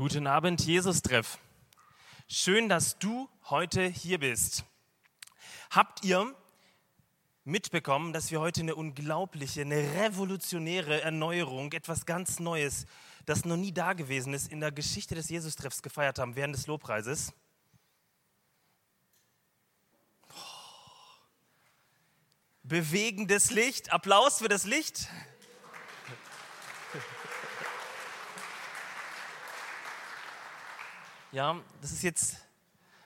Guten Abend, Jesus-Treff. Schön, dass du heute hier bist. Habt ihr mitbekommen, dass wir heute eine unglaubliche, eine revolutionäre Erneuerung, etwas ganz Neues, das noch nie da gewesen ist, in der Geschichte des Jesus-Treffs gefeiert haben während des Lobpreises? Bewegendes Licht. Applaus für das Licht. Ja, das ist jetzt,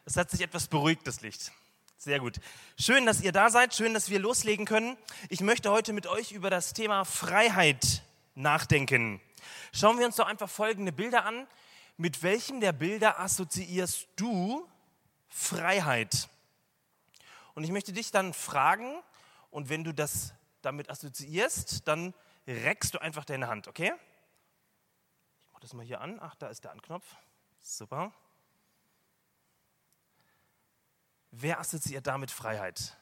es hat sich etwas beruhigt, das Licht. Sehr gut. Schön, dass ihr da seid, schön, dass wir loslegen können. Ich möchte heute mit euch über das Thema Freiheit nachdenken. Schauen wir uns doch einfach folgende Bilder an. Mit welchem der Bilder assoziierst du Freiheit? Und ich möchte dich dann fragen, und wenn du das damit assoziierst, dann reckst du einfach deine Hand, okay? Ich mache das mal hier an. Ach, da ist der Anknopf. Super. Wer assoziiert damit Freiheit?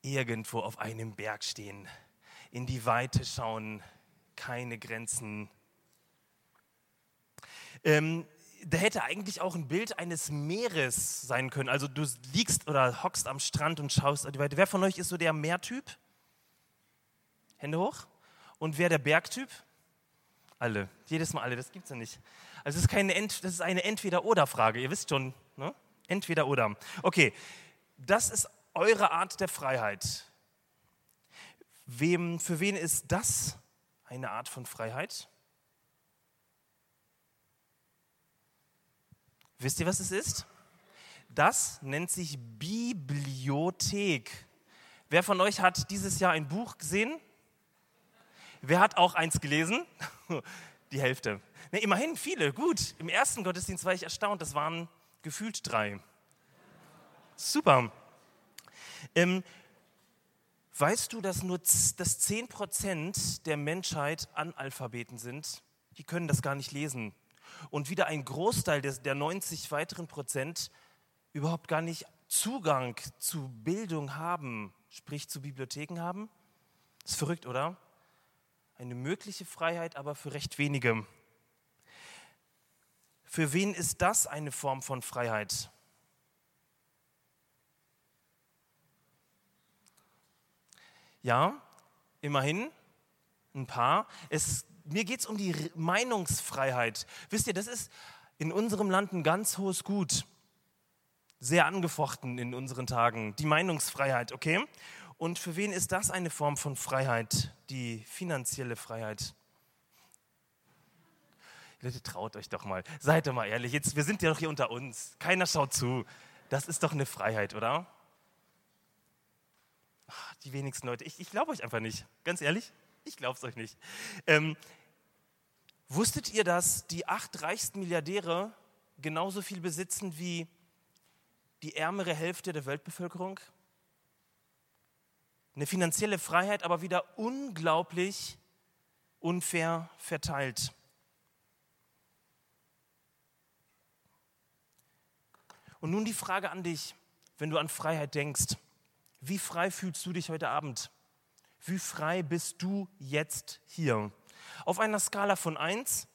Irgendwo auf einem Berg stehen, in die Weite schauen, keine Grenzen. Ähm, da hätte eigentlich auch ein Bild eines Meeres sein können. Also du liegst oder hockst am Strand und schaust die Weite. Wer von euch ist so der Meertyp? Hände hoch. Und wer der Bergtyp? Alle. Jedes Mal alle. Das gibt es ja nicht. Also es ist, keine Ent, das ist eine Entweder-Oder-Frage. Ihr wisst schon, ne? Entweder-Oder. Okay, das ist eure Art der Freiheit. Wem, für wen ist das eine Art von Freiheit? Wisst ihr, was es ist? Das nennt sich Bibliothek. Wer von euch hat dieses Jahr ein Buch gesehen? Wer hat auch eins gelesen? Die Hälfte. Ne, immerhin viele, gut. Im ersten Gottesdienst war ich erstaunt, das waren gefühlt drei. Super. Ähm, weißt du, dass nur dass 10% der Menschheit Analphabeten sind? Die können das gar nicht lesen. Und wieder ein Großteil des, der 90 weiteren Prozent überhaupt gar nicht Zugang zu Bildung haben, sprich zu Bibliotheken haben? Ist verrückt, oder? Eine mögliche Freiheit, aber für recht wenige. Für wen ist das eine Form von Freiheit? Ja, immerhin ein paar. Es, mir geht es um die Meinungsfreiheit. Wisst ihr, das ist in unserem Land ein ganz hohes Gut. Sehr angefochten in unseren Tagen. Die Meinungsfreiheit, okay? Und für wen ist das eine Form von Freiheit? Die finanzielle Freiheit. Leute, traut euch doch mal. Seid doch mal ehrlich. Jetzt, wir sind ja doch hier unter uns. Keiner schaut zu. Das ist doch eine Freiheit, oder? Ach, die wenigsten Leute. Ich, ich glaube euch einfach nicht. Ganz ehrlich, ich glaube es euch nicht. Ähm, wusstet ihr, dass die acht reichsten Milliardäre genauso viel besitzen wie die ärmere Hälfte der Weltbevölkerung? Eine finanzielle Freiheit, aber wieder unglaublich unfair verteilt. Und nun die Frage an dich, wenn du an Freiheit denkst. Wie frei fühlst du dich heute Abend? Wie frei bist du jetzt hier? Auf einer Skala von 1,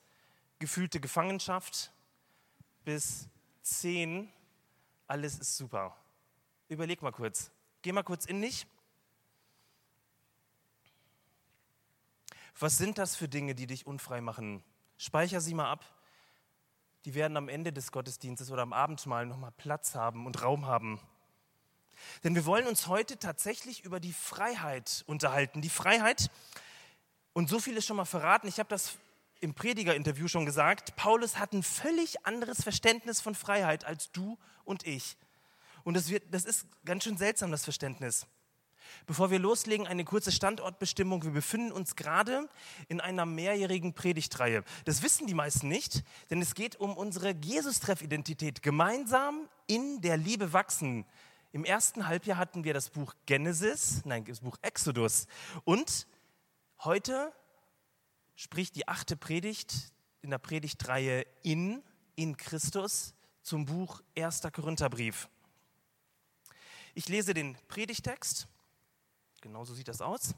gefühlte Gefangenschaft, bis 10, alles ist super. Überleg mal kurz. Geh mal kurz in dich. Was sind das für Dinge, die dich unfrei machen? Speicher sie mal ab die werden am Ende des Gottesdienstes oder am Abendmahl nochmal Platz haben und Raum haben. Denn wir wollen uns heute tatsächlich über die Freiheit unterhalten. Die Freiheit, und so viel ist schon mal verraten, ich habe das im Prediger-Interview schon gesagt, Paulus hat ein völlig anderes Verständnis von Freiheit als du und ich. Und das, wird, das ist ganz schön seltsam, das Verständnis. Bevor wir loslegen, eine kurze Standortbestimmung. Wir befinden uns gerade in einer mehrjährigen Predigtreihe. Das wissen die meisten nicht, denn es geht um unsere Jesus-Treff-Identität. Gemeinsam in der Liebe wachsen. Im ersten Halbjahr hatten wir das Buch Genesis, nein, das Buch Exodus. Und heute spricht die achte Predigt in der Predigtreihe in, in Christus zum Buch 1. Korintherbrief. Ich lese den Predigtext Genau so sieht das aus.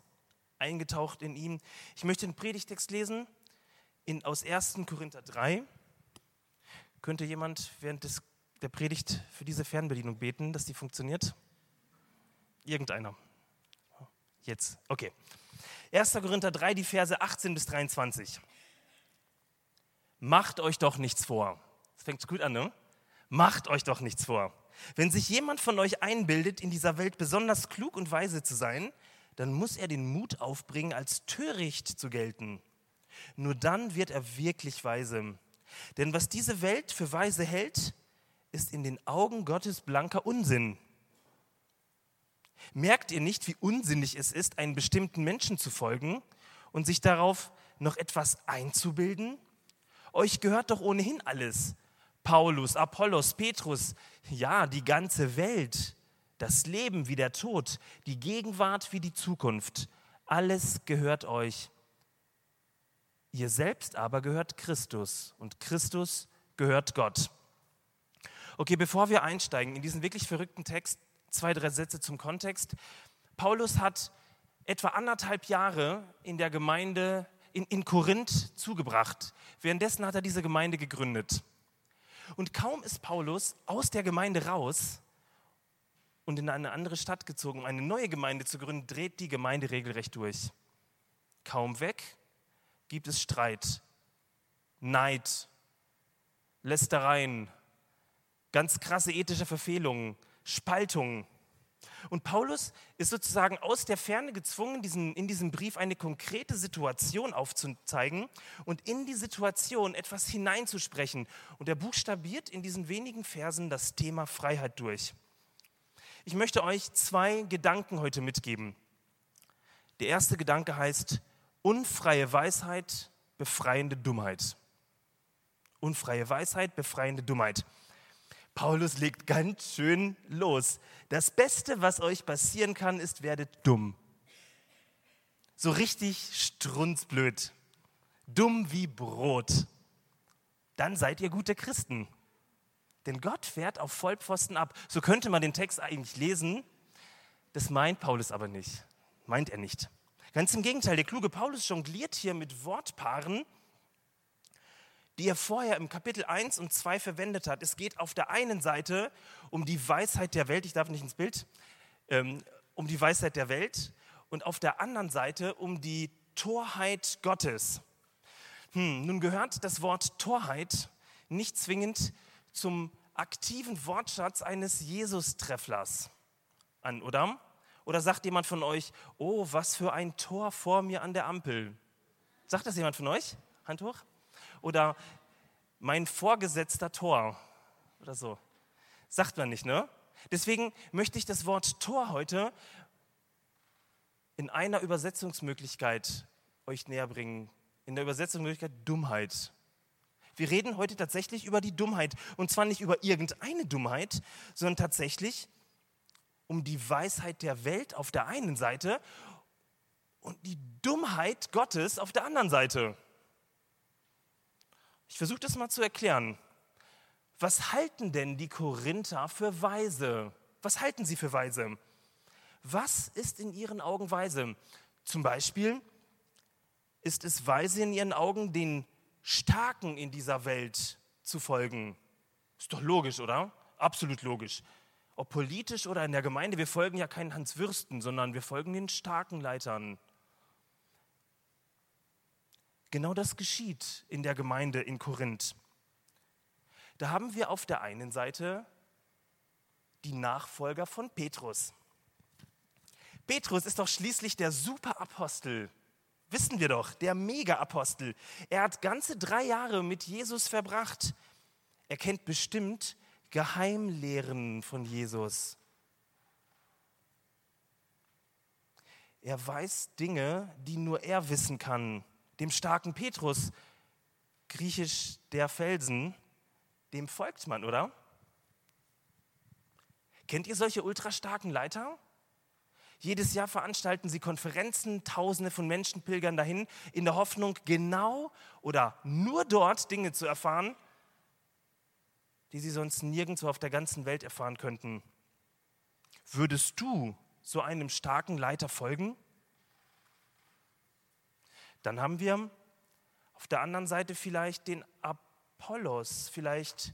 Eingetaucht in ihm. Ich möchte den Predigtext lesen in, aus 1. Korinther 3. Könnte jemand während des, der Predigt für diese Fernbedienung beten, dass die funktioniert? Irgendeiner. Jetzt, okay. 1. Korinther 3, die Verse 18 bis 23. Macht euch doch nichts vor. Das fängt gut an, ne? Macht euch doch nichts vor. Wenn sich jemand von euch einbildet, in dieser Welt besonders klug und weise zu sein, dann muss er den Mut aufbringen, als töricht zu gelten. Nur dann wird er wirklich weise. Denn was diese Welt für weise hält, ist in den Augen Gottes blanker Unsinn. Merkt ihr nicht, wie unsinnig es ist, einen bestimmten Menschen zu folgen und sich darauf noch etwas einzubilden? Euch gehört doch ohnehin alles. Paulus, Apollos, Petrus, ja, die ganze Welt, das Leben wie der Tod, die Gegenwart wie die Zukunft, alles gehört euch. Ihr selbst aber gehört Christus und Christus gehört Gott. Okay, bevor wir einsteigen in diesen wirklich verrückten Text, zwei, drei Sätze zum Kontext. Paulus hat etwa anderthalb Jahre in der Gemeinde in, in Korinth zugebracht. Währenddessen hat er diese Gemeinde gegründet. Und kaum ist Paulus aus der Gemeinde raus und in eine andere Stadt gezogen, um eine neue Gemeinde zu gründen, dreht die Gemeinde regelrecht durch. Kaum weg gibt es Streit, Neid, Lästereien, ganz krasse ethische Verfehlungen, Spaltungen. Und Paulus ist sozusagen aus der Ferne gezwungen, diesen, in diesem Brief eine konkrete Situation aufzuzeigen und in die Situation etwas hineinzusprechen. Und er buchstabiert in diesen wenigen Versen das Thema Freiheit durch. Ich möchte euch zwei Gedanken heute mitgeben. Der erste Gedanke heißt unfreie Weisheit, befreiende Dummheit. Unfreie Weisheit, befreiende Dummheit. Paulus legt ganz schön los. Das Beste, was euch passieren kann, ist, werdet dumm. So richtig strunzblöd. Dumm wie Brot. Dann seid ihr gute Christen. Denn Gott fährt auf Vollpfosten ab. So könnte man den Text eigentlich lesen. Das meint Paulus aber nicht. Meint er nicht. Ganz im Gegenteil, der kluge Paulus jongliert hier mit Wortpaaren, die er vorher im Kapitel 1 und 2 verwendet hat. Es geht auf der einen Seite um die Weisheit der Welt, ich darf nicht ins Bild, ähm, um die Weisheit der Welt und auf der anderen Seite um die Torheit Gottes. Hm, nun gehört das Wort Torheit nicht zwingend zum aktiven Wortschatz eines Jesus-Trefflers an, oder? Oder sagt jemand von euch, oh, was für ein Tor vor mir an der Ampel? Sagt das jemand von euch? Hand hoch oder mein vorgesetzter Tor oder so. Sagt man nicht, ne? Deswegen möchte ich das Wort Tor heute in einer Übersetzungsmöglichkeit euch näher bringen. In der Übersetzungsmöglichkeit Dummheit. Wir reden heute tatsächlich über die Dummheit. Und zwar nicht über irgendeine Dummheit, sondern tatsächlich um die Weisheit der Welt auf der einen Seite und die Dummheit Gottes auf der anderen Seite. Ich versuche das mal zu erklären. Was halten denn die Korinther für weise? Was halten sie für weise? Was ist in ihren Augen weise? Zum Beispiel ist es weise in ihren Augen, den Starken in dieser Welt zu folgen. Ist doch logisch, oder? Absolut logisch. Ob politisch oder in der Gemeinde, wir folgen ja keinen Hans Würsten, sondern wir folgen den starken Leitern. Genau das geschieht in der Gemeinde in Korinth. Da haben wir auf der einen Seite die Nachfolger von Petrus. Petrus ist doch schließlich der Superapostel. Wissen wir doch, der Mega-Apostel. Er hat ganze drei Jahre mit Jesus verbracht. Er kennt bestimmt Geheimlehren von Jesus. Er weiß Dinge, die nur er wissen kann dem starken Petrus, griechisch der Felsen, dem folgt man, oder? Kennt ihr solche ultrastarken Leiter? Jedes Jahr veranstalten sie Konferenzen, Tausende von Menschen pilgern dahin, in der Hoffnung, genau oder nur dort Dinge zu erfahren, die sie sonst nirgendwo auf der ganzen Welt erfahren könnten. Würdest du so einem starken Leiter folgen? Dann haben wir auf der anderen Seite vielleicht den Apollos. Vielleicht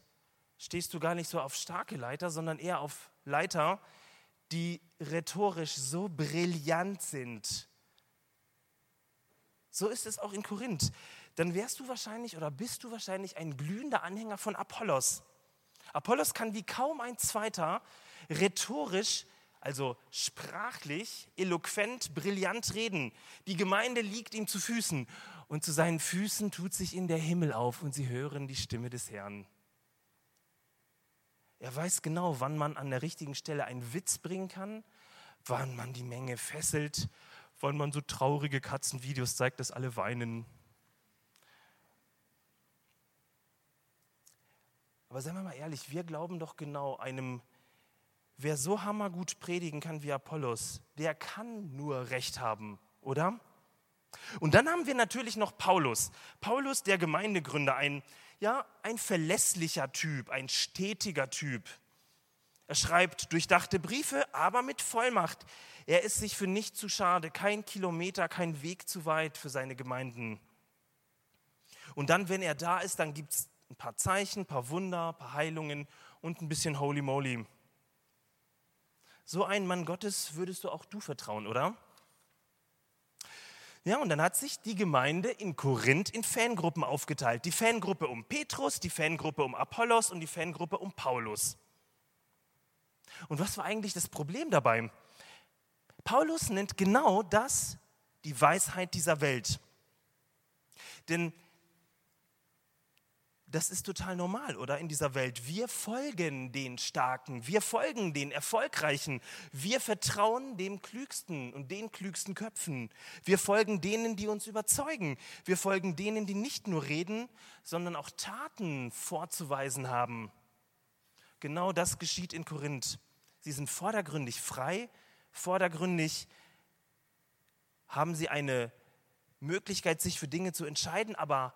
stehst du gar nicht so auf starke Leiter, sondern eher auf Leiter, die rhetorisch so brillant sind. So ist es auch in Korinth. Dann wärst du wahrscheinlich oder bist du wahrscheinlich ein glühender Anhänger von Apollos. Apollos kann wie kaum ein zweiter rhetorisch, also sprachlich, eloquent, brillant reden. Die Gemeinde liegt ihm zu Füßen und zu seinen Füßen tut sich in der Himmel auf und sie hören die Stimme des Herrn. Er weiß genau, wann man an der richtigen Stelle einen Witz bringen kann, wann man die Menge fesselt, wann man so traurige Katzenvideos zeigt, dass alle weinen. Aber seien wir mal ehrlich, wir glauben doch genau einem, wer so hammergut predigen kann wie Apollos, der kann nur Recht haben, oder? Und dann haben wir natürlich noch Paulus. Paulus, der Gemeindegründer, ein ja, ein verlässlicher Typ, ein stetiger Typ. Er schreibt durchdachte Briefe, aber mit Vollmacht. Er ist sich für nicht zu schade, kein Kilometer, kein Weg zu weit für seine Gemeinden. Und dann, wenn er da ist, dann gibt es ein paar Zeichen, ein paar Wunder, ein paar Heilungen und ein bisschen Holy Moly. So einen Mann Gottes würdest du auch du vertrauen, oder? Ja, und dann hat sich die Gemeinde in Korinth in Fangruppen aufgeteilt. Die Fangruppe um Petrus, die Fangruppe um Apollos und die Fangruppe um Paulus. Und was war eigentlich das Problem dabei? Paulus nennt genau das die Weisheit dieser Welt. Denn das ist total normal, oder in dieser Welt. Wir folgen den Starken, wir folgen den Erfolgreichen, wir vertrauen dem Klügsten und den klügsten Köpfen. Wir folgen denen, die uns überzeugen. Wir folgen denen, die nicht nur reden, sondern auch Taten vorzuweisen haben. Genau das geschieht in Korinth. Sie sind vordergründig frei, vordergründig haben sie eine Möglichkeit, sich für Dinge zu entscheiden, aber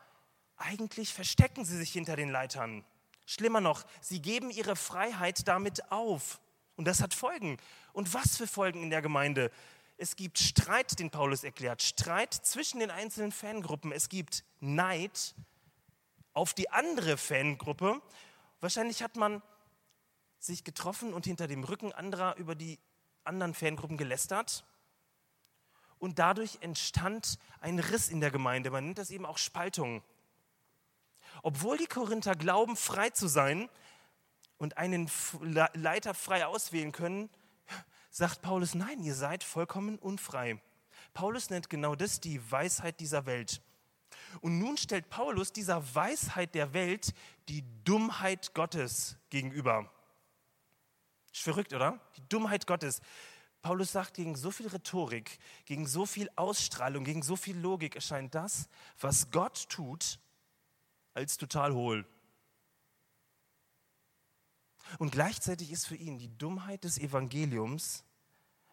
eigentlich verstecken sie sich hinter den Leitern. Schlimmer noch, sie geben ihre Freiheit damit auf. Und das hat Folgen. Und was für Folgen in der Gemeinde? Es gibt Streit, den Paulus erklärt, Streit zwischen den einzelnen Fangruppen. Es gibt Neid auf die andere Fangruppe. Wahrscheinlich hat man sich getroffen und hinter dem Rücken anderer über die anderen Fangruppen gelästert. Und dadurch entstand ein Riss in der Gemeinde. Man nennt das eben auch Spaltung. Obwohl die Korinther glauben, frei zu sein und einen Leiter frei auswählen können, sagt Paulus, nein, ihr seid vollkommen unfrei. Paulus nennt genau das die Weisheit dieser Welt. Und nun stellt Paulus dieser Weisheit der Welt die Dummheit Gottes gegenüber. Ist verrückt, oder? Die Dummheit Gottes. Paulus sagt, gegen so viel Rhetorik, gegen so viel Ausstrahlung, gegen so viel Logik erscheint das, was Gott tut, als total hohl. Und gleichzeitig ist für ihn die Dummheit des Evangeliums,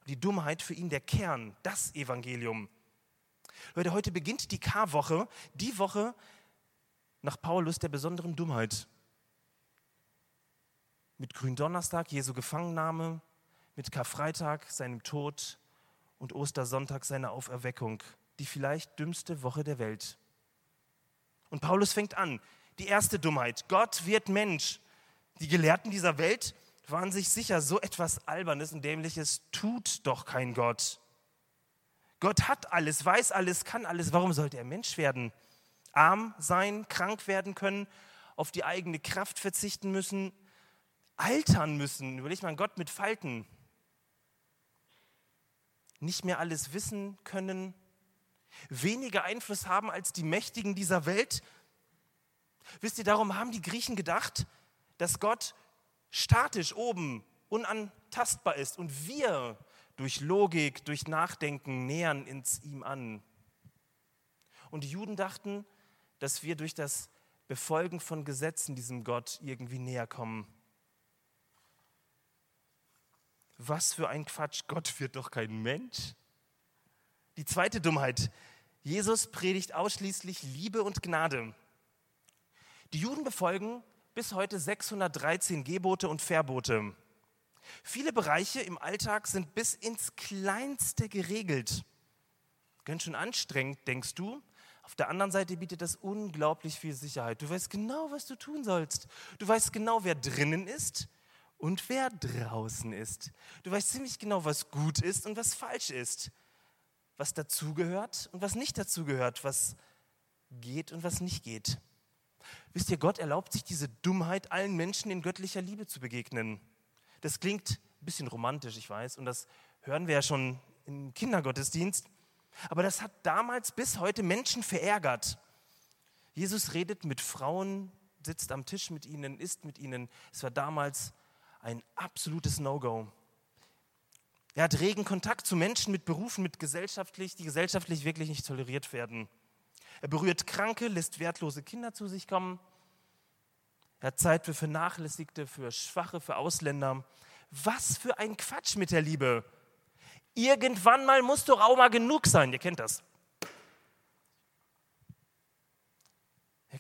die Dummheit für ihn der Kern, das Evangelium. Leute, heute beginnt die K-Woche, die Woche nach Paulus der besonderen Dummheit. Mit Gründonnerstag, Jesu Gefangennahme, mit Karfreitag, seinem Tod und Ostersonntag, seiner Auferweckung. Die vielleicht dümmste Woche der Welt. Und Paulus fängt an. Die erste Dummheit. Gott wird Mensch. Die Gelehrten dieser Welt waren sich sicher, so etwas Albernes und Dämliches tut doch kein Gott. Gott hat alles, weiß alles, kann alles. Warum sollte er Mensch werden? Arm sein, krank werden können, auf die eigene Kraft verzichten müssen, altern müssen. Überleg mal, Gott mit Falten. Nicht mehr alles wissen können, weniger Einfluss haben als die Mächtigen dieser Welt? Wisst ihr, darum haben die Griechen gedacht, dass Gott statisch oben unantastbar ist und wir durch Logik, durch Nachdenken nähern ins ihm an. Und die Juden dachten, dass wir durch das Befolgen von Gesetzen diesem Gott irgendwie näher kommen. Was für ein Quatsch, Gott wird doch kein Mensch. Die zweite Dummheit. Jesus predigt ausschließlich Liebe und Gnade. Die Juden befolgen bis heute 613 Gebote und Verbote. Viele Bereiche im Alltag sind bis ins Kleinste geregelt. Ganz schön anstrengend, denkst du? Auf der anderen Seite bietet das unglaublich viel Sicherheit. Du weißt genau, was du tun sollst. Du weißt genau, wer drinnen ist und wer draußen ist. Du weißt ziemlich genau, was gut ist und was falsch ist. Was dazugehört und was nicht dazugehört. Was geht und was nicht geht. Wisst ihr, Gott erlaubt sich diese Dummheit, allen Menschen in göttlicher Liebe zu begegnen. Das klingt ein bisschen romantisch, ich weiß, und das hören wir ja schon im Kindergottesdienst. Aber das hat damals bis heute Menschen verärgert. Jesus redet mit Frauen, sitzt am Tisch mit ihnen, isst mit ihnen. Es war damals ein absolutes No-Go. Er hat regen Kontakt zu Menschen mit Berufen, mit gesellschaftlich, die gesellschaftlich wirklich nicht toleriert werden. Er berührt Kranke, lässt wertlose Kinder zu sich kommen. Er hat Zeit für Vernachlässigte, für Schwache, für Ausländer. Was für ein Quatsch mit der Liebe. Irgendwann mal muss doch auch mal genug sein. Ihr kennt das.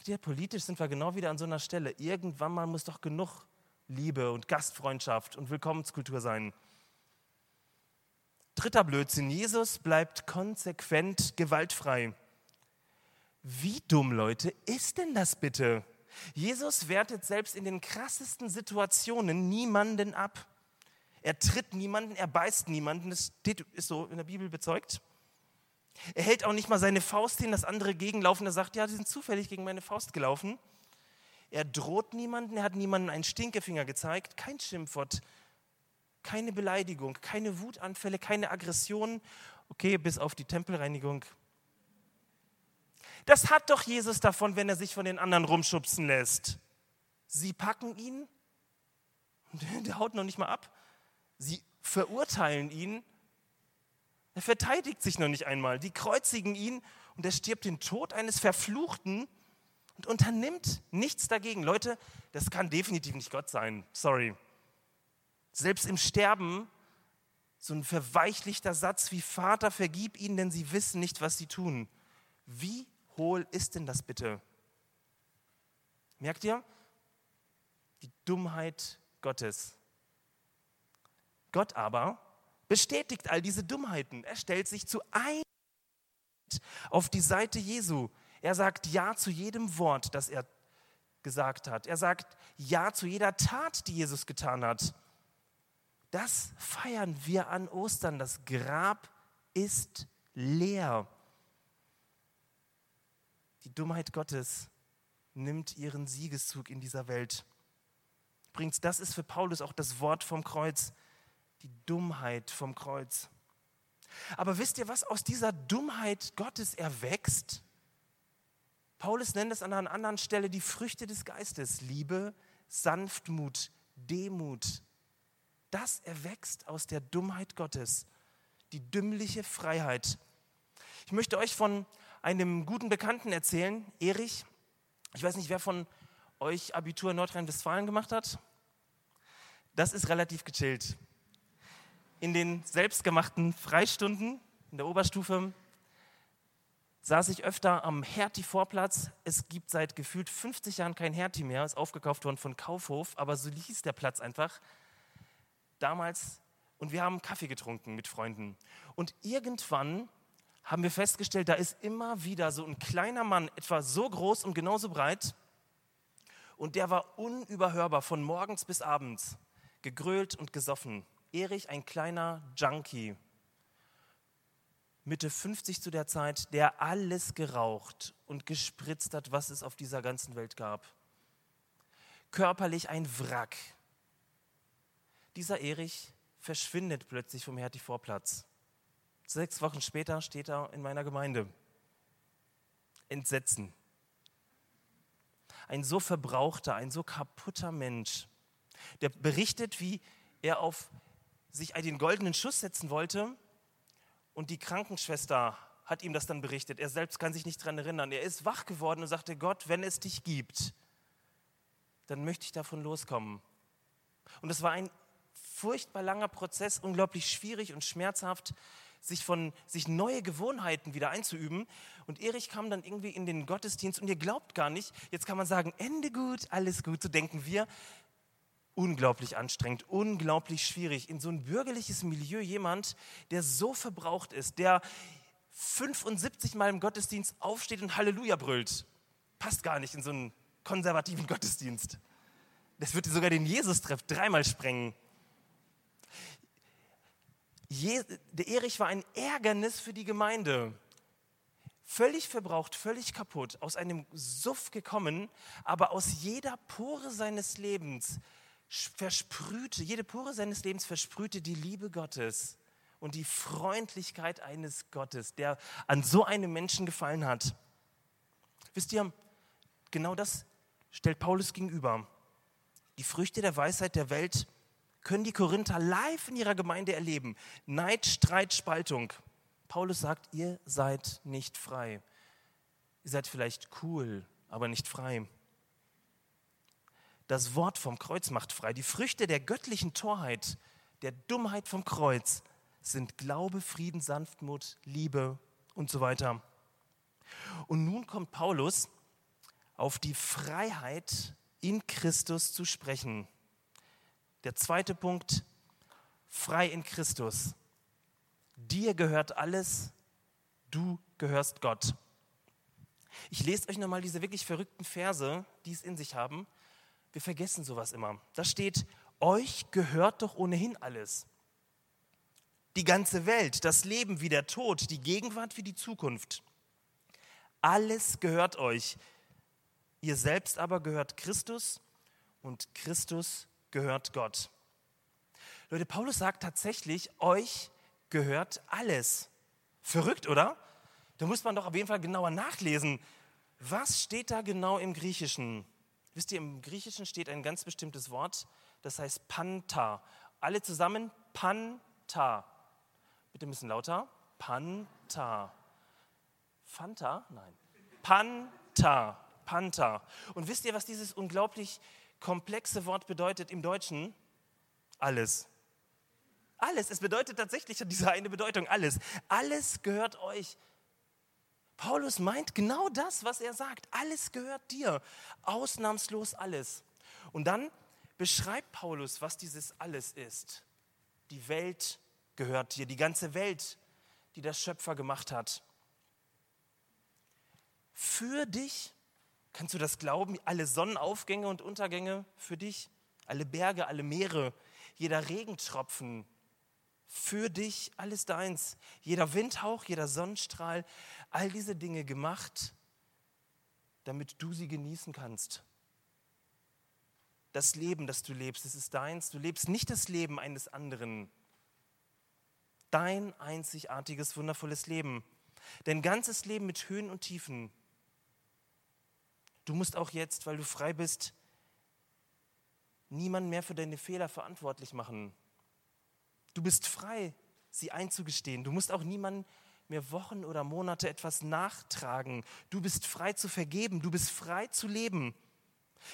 Ihr, politisch sind wir genau wieder an so einer Stelle. Irgendwann mal muss doch genug Liebe und Gastfreundschaft und Willkommenskultur sein. Dritter Blödsinn. Jesus bleibt konsequent gewaltfrei. Wie dumm, Leute, ist denn das bitte? Jesus wertet selbst in den krassesten Situationen niemanden ab. Er tritt niemanden, er beißt niemanden, das ist so in der Bibel bezeugt. Er hält auch nicht mal seine Faust hin, dass andere gegenlaufen. Er sagt, ja, die sind zufällig gegen meine Faust gelaufen. Er droht niemanden, er hat niemanden einen Stinkefinger gezeigt, kein Schimpfwort, keine Beleidigung, keine Wutanfälle, keine Aggressionen. Okay, bis auf die Tempelreinigung. Das hat doch Jesus davon, wenn er sich von den anderen rumschubsen lässt. Sie packen ihn, der haut noch nicht mal ab. Sie verurteilen ihn. Er verteidigt sich noch nicht einmal. Die kreuzigen ihn und er stirbt den Tod eines Verfluchten und unternimmt nichts dagegen. Leute, das kann definitiv nicht Gott sein. Sorry. Selbst im Sterben so ein verweichlichter Satz wie Vater, vergib ihnen, denn sie wissen nicht, was sie tun. Wie hohl ist denn das bitte? Merkt ihr? Die Dummheit Gottes. Gott aber bestätigt all diese Dummheiten. Er stellt sich zu ein auf die Seite Jesu. Er sagt Ja zu jedem Wort, das er gesagt hat. Er sagt Ja zu jeder Tat, die Jesus getan hat. Das feiern wir an Ostern. Das Grab ist leer. Die Dummheit Gottes nimmt ihren Siegeszug in dieser Welt. Übrigens, das ist für Paulus auch das Wort vom Kreuz die Dummheit vom Kreuz. Aber wisst ihr, was aus dieser Dummheit Gottes erwächst? Paulus nennt es an einer anderen Stelle die Früchte des Geistes. Liebe, Sanftmut, Demut. Das erwächst aus der Dummheit Gottes. Die dümmliche Freiheit. Ich möchte euch von einem guten Bekannten erzählen, Erich. Ich weiß nicht, wer von euch Abitur in Nordrhein-Westfalen gemacht hat. Das ist relativ gechillt in den selbstgemachten Freistunden in der Oberstufe saß ich öfter am Hertie-Vorplatz. Es gibt seit gefühlt 50 Jahren kein Hertie mehr, ist aufgekauft worden von Kaufhof, aber so hieß der Platz einfach. Damals, und wir haben Kaffee getrunken mit Freunden. Und irgendwann haben wir festgestellt, da ist immer wieder so ein kleiner Mann, etwa so groß und genauso breit. Und der war unüberhörbar von morgens bis abends, gegrölt und gesoffen. Erich ein kleiner Junkie, Mitte 50 zu der Zeit, der alles geraucht und gespritzt hat, was es auf dieser ganzen Welt gab. Körperlich ein Wrack. Dieser Erich verschwindet plötzlich vom Hertie-Vorplatz. Sechs Wochen später steht er in meiner Gemeinde. Entsetzen. Ein so verbrauchter, ein so kaputter Mensch, der berichtet, wie er auf sich den goldenen Schuss setzen wollte und die Krankenschwester hat ihm das dann berichtet. Er selbst kann sich nicht daran erinnern. Er ist wach geworden und sagte, Gott, wenn es dich gibt, dann möchte ich davon loskommen. Und es war ein furchtbar langer Prozess, unglaublich schwierig und schmerzhaft, sich, von, sich neue Gewohnheiten wieder einzuüben. Und Erich kam dann irgendwie in den Gottesdienst und ihr glaubt gar nicht, jetzt kann man sagen, Ende gut, alles gut, so denken wir unglaublich anstrengend, unglaublich schwierig. In so ein bürgerliches Milieu jemand, der so verbraucht ist, der 75 Mal im Gottesdienst aufsteht und Halleluja brüllt. Passt gar nicht in so einen konservativen Gottesdienst. Das würde sogar den Jesus-Treff dreimal sprengen. Der Erich war ein Ärgernis für die Gemeinde. Völlig verbraucht, völlig kaputt, aus einem Suff gekommen, aber aus jeder Pore seines Lebens versprühte, jede Pore seines Lebens versprühte die Liebe Gottes und die Freundlichkeit eines Gottes, der an so einem Menschen gefallen hat. Wisst ihr, genau das stellt Paulus gegenüber. Die Früchte der Weisheit der Welt können die Korinther live in ihrer Gemeinde erleben. Neid, Streit, Spaltung. Paulus sagt, ihr seid nicht frei. Ihr seid vielleicht cool, aber nicht frei. Das Wort vom Kreuz macht frei. Die Früchte der göttlichen Torheit, der Dummheit vom Kreuz sind Glaube, Frieden, Sanftmut, Liebe und so weiter. Und nun kommt Paulus auf die Freiheit in Christus zu sprechen. Der zweite Punkt, frei in Christus. Dir gehört alles, du gehörst Gott. Ich lese euch nochmal diese wirklich verrückten Verse, die es in sich haben. Wir vergessen sowas immer. Da steht, euch gehört doch ohnehin alles. Die ganze Welt, das Leben wie der Tod, die Gegenwart wie die Zukunft. Alles gehört euch. Ihr selbst aber gehört Christus und Christus gehört Gott. Leute, Paulus sagt tatsächlich, euch gehört alles. Verrückt, oder? Da muss man doch auf jeden Fall genauer nachlesen. Was steht da genau im Griechischen? Wisst ihr, im Griechischen steht ein ganz bestimmtes Wort, das heißt Panta. Alle zusammen Panta. Bitte ein bisschen lauter. Panta. Fanta? Nein. Panta. Panta. Und wisst ihr, was dieses unglaublich komplexe Wort bedeutet im Deutschen? Alles. Alles. Es bedeutet tatsächlich diese eine Bedeutung. Alles. Alles gehört euch. Paulus meint genau das, was er sagt. Alles gehört dir. Ausnahmslos alles. Und dann beschreibt Paulus, was dieses alles ist. Die Welt gehört dir. Die ganze Welt, die der Schöpfer gemacht hat. Für dich Kannst du das glauben? Alle Sonnenaufgänge und Untergänge für dich, alle Berge, alle Meere, jeder Regentropfen für dich, alles deins. Jeder Windhauch, jeder Sonnenstrahl, all diese Dinge gemacht, damit du sie genießen kannst. Das Leben, das du lebst, es ist deins. Du lebst nicht das Leben eines anderen. Dein einzigartiges, wundervolles Leben. Dein ganzes Leben mit Höhen und Tiefen Du musst auch jetzt, weil du frei bist, niemanden mehr für deine Fehler verantwortlich machen. Du bist frei, sie einzugestehen. Du musst auch niemanden mehr Wochen oder Monate etwas nachtragen. Du bist frei zu vergeben. Du bist frei zu leben.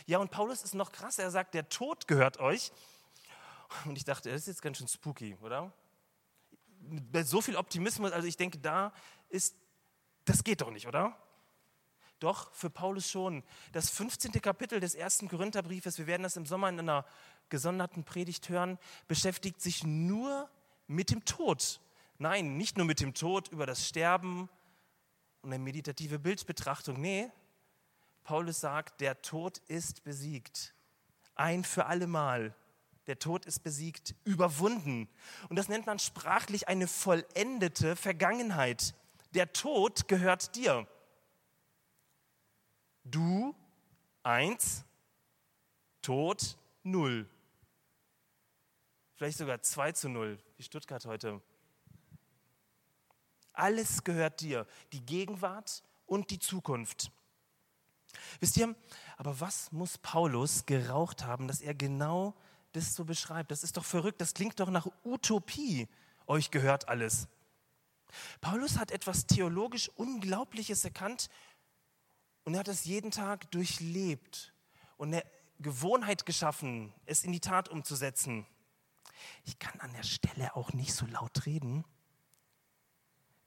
Ja, und Paulus ist noch krass. Er sagt, der Tod gehört euch. Und ich dachte, das ist jetzt ganz schön spooky, oder? Mit so viel Optimismus, also ich denke, da ist, das geht doch nicht, oder? Doch, für Paulus schon. Das 15. Kapitel des ersten Korintherbriefes, wir werden das im Sommer in einer gesonderten Predigt hören, beschäftigt sich nur mit dem Tod. Nein, nicht nur mit dem Tod, über das Sterben und eine meditative Bildbetrachtung. Nee, Paulus sagt, der Tod ist besiegt. Ein für alle Mal. Der Tod ist besiegt, überwunden. Und das nennt man sprachlich eine vollendete Vergangenheit. Der Tod gehört dir. Du eins, Tod null. Vielleicht sogar zwei zu null, wie Stuttgart heute. Alles gehört dir, die Gegenwart und die Zukunft. Wisst ihr, aber was muss Paulus geraucht haben, dass er genau das so beschreibt? Das ist doch verrückt, das klingt doch nach Utopie. Euch gehört alles. Paulus hat etwas theologisch Unglaubliches erkannt und er hat es jeden Tag durchlebt und eine Gewohnheit geschaffen, es in die Tat umzusetzen. Ich kann an der Stelle auch nicht so laut reden.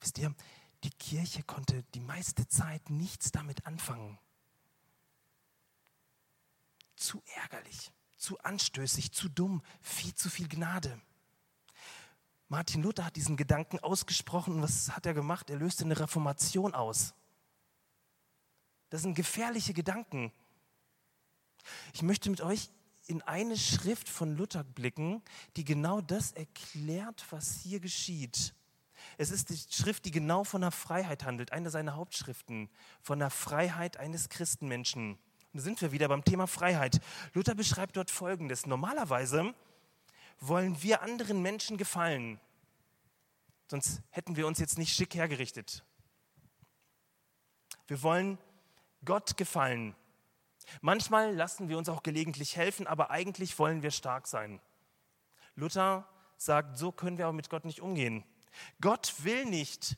Wisst ihr, die Kirche konnte die meiste Zeit nichts damit anfangen. Zu ärgerlich, zu anstößig, zu dumm, viel zu viel Gnade. Martin Luther hat diesen Gedanken ausgesprochen was hat er gemacht? Er löste eine Reformation aus. Das sind gefährliche Gedanken. Ich möchte mit euch in eine Schrift von Luther blicken, die genau das erklärt, was hier geschieht. Es ist die Schrift, die genau von der Freiheit handelt, eine seiner Hauptschriften, von der Freiheit eines Christenmenschen. Und da sind wir wieder beim Thema Freiheit. Luther beschreibt dort Folgendes. Normalerweise wollen wir anderen Menschen gefallen, sonst hätten wir uns jetzt nicht schick hergerichtet. Wir wollen Gott gefallen. Manchmal lassen wir uns auch gelegentlich helfen, aber eigentlich wollen wir stark sein. Luther sagt, so können wir aber mit Gott nicht umgehen. Gott will nicht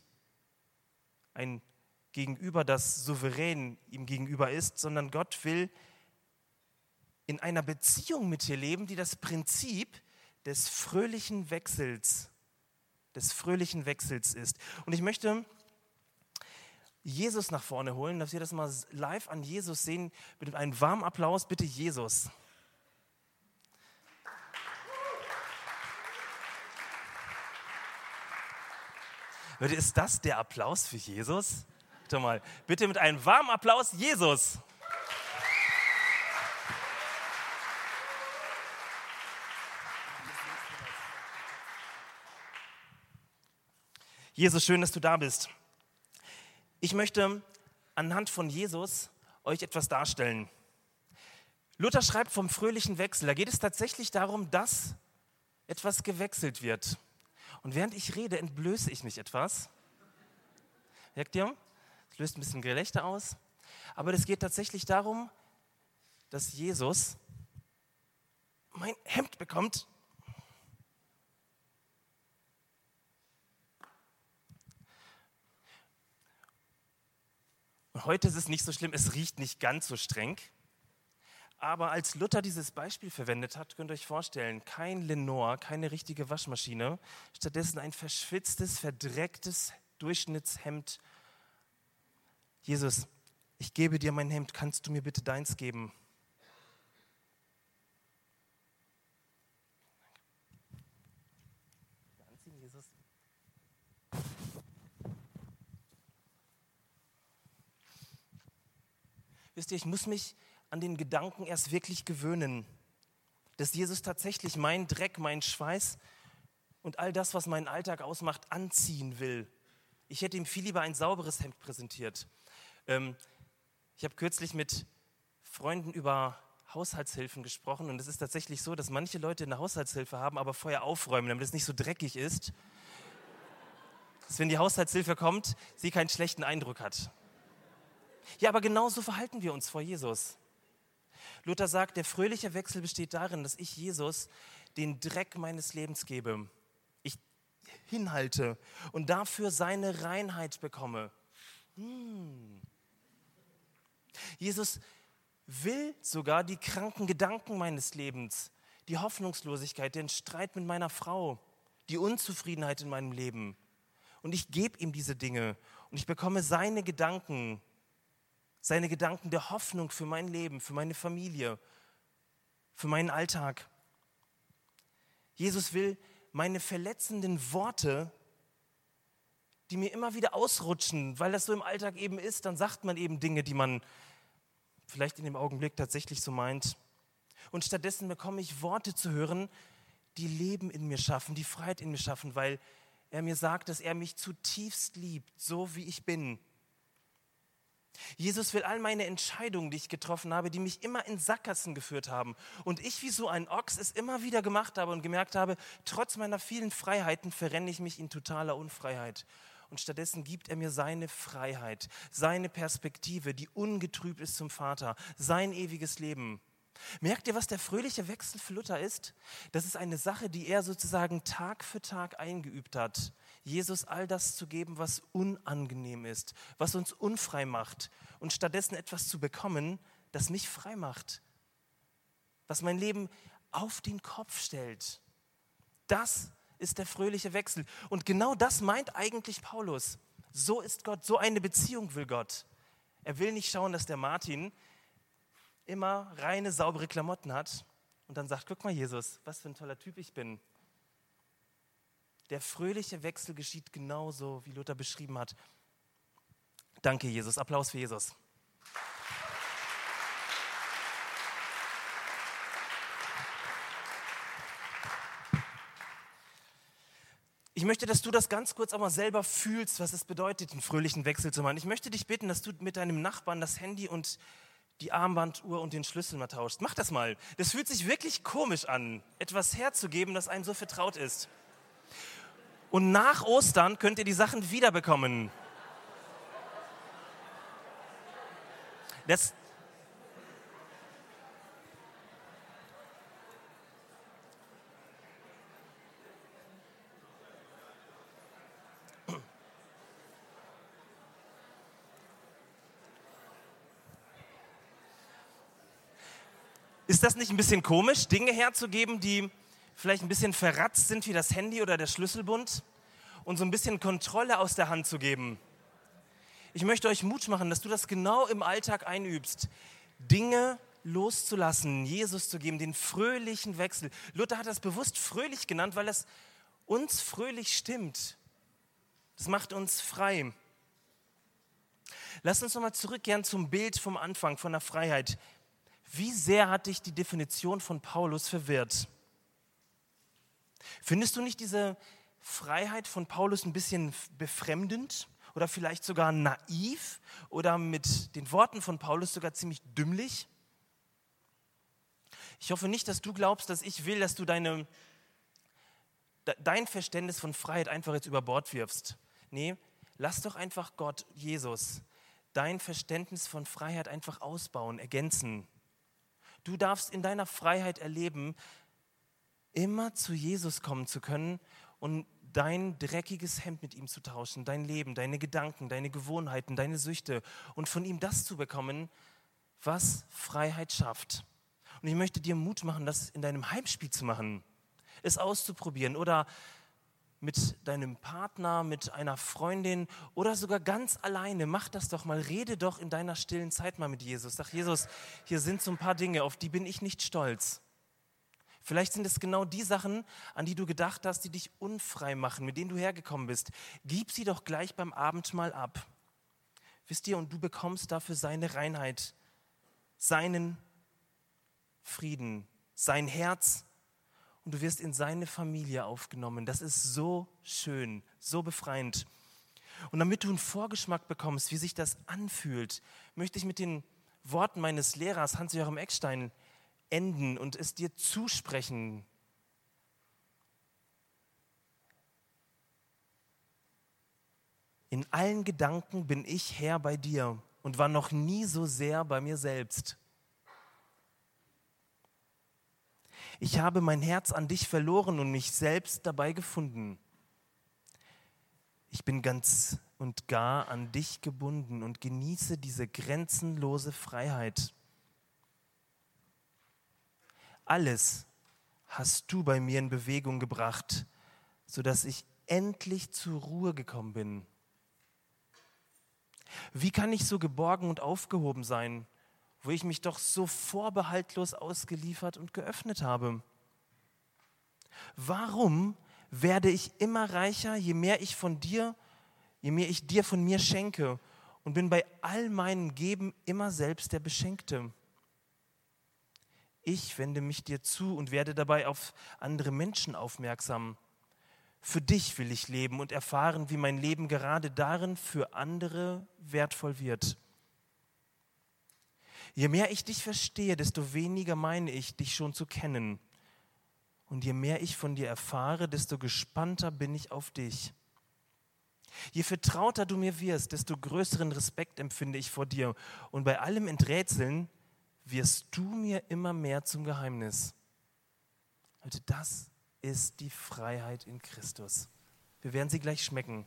ein Gegenüber, das souverän ihm gegenüber ist, sondern Gott will in einer Beziehung mit dir leben, die das Prinzip des fröhlichen Wechsels, des fröhlichen Wechsels ist. Und ich möchte Jesus nach vorne holen, dass wir das mal live an Jesus sehen. Mit einem warmen Applaus, bitte Jesus. Leute, ist das der Applaus für Jesus? Warte mal, bitte mit einem warmen Applaus, Jesus. Jesus, schön, dass du da bist. Ich möchte anhand von Jesus euch etwas darstellen. Luther schreibt vom fröhlichen Wechsel. Da geht es tatsächlich darum, dass etwas gewechselt wird. Und während ich rede, entblöße ich mich etwas. Merkt ihr? Es löst ein bisschen Gelächter aus. Aber es geht tatsächlich darum, dass Jesus mein Hemd bekommt. Heute ist es nicht so schlimm, es riecht nicht ganz so streng. Aber als Luther dieses Beispiel verwendet hat, könnt ihr euch vorstellen, kein Lenore, keine richtige Waschmaschine, stattdessen ein verschwitztes, verdrecktes Durchschnittshemd. Jesus, ich gebe dir mein Hemd, kannst du mir bitte deins geben? Wisst ihr, ich muss mich an den Gedanken erst wirklich gewöhnen, dass Jesus tatsächlich meinen Dreck, meinen Schweiß und all das, was meinen Alltag ausmacht, anziehen will. Ich hätte ihm viel lieber ein sauberes Hemd präsentiert. Ähm, ich habe kürzlich mit Freunden über Haushaltshilfen gesprochen und es ist tatsächlich so, dass manche Leute eine Haushaltshilfe haben, aber vorher aufräumen, damit es nicht so dreckig ist, dass wenn die Haushaltshilfe kommt, sie keinen schlechten Eindruck hat. Ja, aber genauso verhalten wir uns vor Jesus. Luther sagt, der fröhliche Wechsel besteht darin, dass ich Jesus den Dreck meines Lebens gebe. Ich hinhalte und dafür seine Reinheit bekomme. Hm. Jesus will sogar die kranken Gedanken meines Lebens, die Hoffnungslosigkeit, den Streit mit meiner Frau, die Unzufriedenheit in meinem Leben. Und ich gebe ihm diese Dinge und ich bekomme seine Gedanken seine Gedanken der Hoffnung für mein Leben, für meine Familie, für meinen Alltag. Jesus will meine verletzenden Worte, die mir immer wieder ausrutschen, weil das so im Alltag eben ist, dann sagt man eben Dinge, die man vielleicht in dem Augenblick tatsächlich so meint. Und stattdessen bekomme ich Worte zu hören, die Leben in mir schaffen, die Freiheit in mir schaffen, weil er mir sagt, dass er mich zutiefst liebt, so wie ich bin Jesus will all meine Entscheidungen, die ich getroffen habe, die mich immer in Sackgassen geführt haben und ich wie so ein Ochs es immer wieder gemacht habe und gemerkt habe, trotz meiner vielen Freiheiten verrenne ich mich in totaler Unfreiheit. Und stattdessen gibt er mir seine Freiheit, seine Perspektive, die ungetrübt ist zum Vater, sein ewiges Leben. Merkt ihr, was der fröhliche Wechsel für Luther ist? Das ist eine Sache, die er sozusagen Tag für Tag eingeübt hat. Jesus all das zu geben, was unangenehm ist, was uns unfrei macht und stattdessen etwas zu bekommen, das mich frei macht, was mein Leben auf den Kopf stellt. Das ist der fröhliche Wechsel. Und genau das meint eigentlich Paulus. So ist Gott, so eine Beziehung will Gott. Er will nicht schauen, dass der Martin immer reine, saubere Klamotten hat und dann sagt, guck mal Jesus, was für ein toller Typ ich bin. der fröhliche Wechsel geschieht genauso, wie Luther beschrieben hat. Danke, Jesus. Applaus für Jesus. Ich möchte, dass du das ganz kurz auch mal selber fühlst, was es bedeutet, einen fröhlichen Wechsel zu machen. Ich möchte dich bitten, dass du mit deinem Nachbarn das Handy und die Armbanduhr und den Schlüssel mal tauscht. Mach das mal. Das fühlt sich wirklich komisch an, etwas herzugeben, das einem so vertraut ist. Und nach Ostern könnt ihr die Sachen wiederbekommen. Das, Ist das nicht ein bisschen komisch, Dinge herzugeben, die vielleicht ein bisschen verratzt sind wie das Handy oder der Schlüsselbund und so ein bisschen Kontrolle aus der Hand zu geben? Ich möchte euch Mut machen, dass du das genau im Alltag einübst. Dinge loszulassen, Jesus zu geben, den fröhlichen Wechsel. Luther hat das bewusst fröhlich genannt, weil es uns fröhlich stimmt. Das macht uns frei. Lass uns nochmal zurückkehren zum Bild vom Anfang, von der Freiheit. Wie sehr hat dich die Definition von Paulus verwirrt? Findest du nicht diese Freiheit von Paulus ein bisschen befremdend oder vielleicht sogar naiv oder mit den Worten von Paulus sogar ziemlich dümmlich? Ich hoffe nicht, dass du glaubst, dass ich will, dass du deine, dein Verständnis von Freiheit einfach jetzt über Bord wirfst. Nee, lass doch einfach Gott, Jesus, dein Verständnis von Freiheit einfach ausbauen, ergänzen. Du darfst in deiner Freiheit erleben, immer zu Jesus kommen zu können und dein dreckiges Hemd mit ihm zu tauschen, dein Leben, deine Gedanken, deine Gewohnheiten, deine Süchte und von ihm das zu bekommen, was Freiheit schafft. Und ich möchte dir Mut machen, das in deinem Heimspiel zu machen, es auszuprobieren oder mit deinem Partner, mit einer Freundin oder sogar ganz alleine. Mach das doch mal. Rede doch in deiner stillen Zeit mal mit Jesus. Sag, Jesus, hier sind so ein paar Dinge, auf die bin ich nicht stolz. Vielleicht sind es genau die Sachen, an die du gedacht hast, die dich unfrei machen, mit denen du hergekommen bist. Gib sie doch gleich beim Abendmahl ab. Wisst ihr, und du bekommst dafür seine Reinheit, seinen Frieden, sein Herz, und du wirst in seine Familie aufgenommen. Das ist so schön, so befreiend. Und damit du einen Vorgeschmack bekommst, wie sich das anfühlt, möchte ich mit den Worten meines Lehrers Hans-Joachim Eckstein enden und es dir zusprechen. In allen Gedanken bin ich Herr bei dir und war noch nie so sehr bei mir selbst. Ich habe mein Herz an dich verloren und mich selbst dabei gefunden. Ich bin ganz und gar an dich gebunden und genieße diese grenzenlose Freiheit. Alles hast du bei mir in Bewegung gebracht, sodass ich endlich zur Ruhe gekommen bin. Wie kann ich so geborgen und aufgehoben sein, wo ich mich doch so vorbehaltlos ausgeliefert und geöffnet habe? Warum werde ich immer reicher, je mehr ich von dir, je mehr ich dir von mir schenke und bin bei all meinem Geben immer selbst der Beschenkte? Ich wende mich dir zu und werde dabei auf andere Menschen aufmerksam. Für dich will ich leben und erfahren, wie mein Leben gerade darin für andere wertvoll wird. Je mehr ich dich verstehe, desto weniger meine ich, dich schon zu kennen. Und je mehr ich von dir erfahre, desto gespannter bin ich auf dich. Je vertrauter du mir wirst, desto größeren Respekt empfinde ich vor dir. Und bei allem Enträtseln wirst du mir immer mehr zum Geheimnis. Leute, das ist die Freiheit in Christus. Wir werden sie gleich schmecken.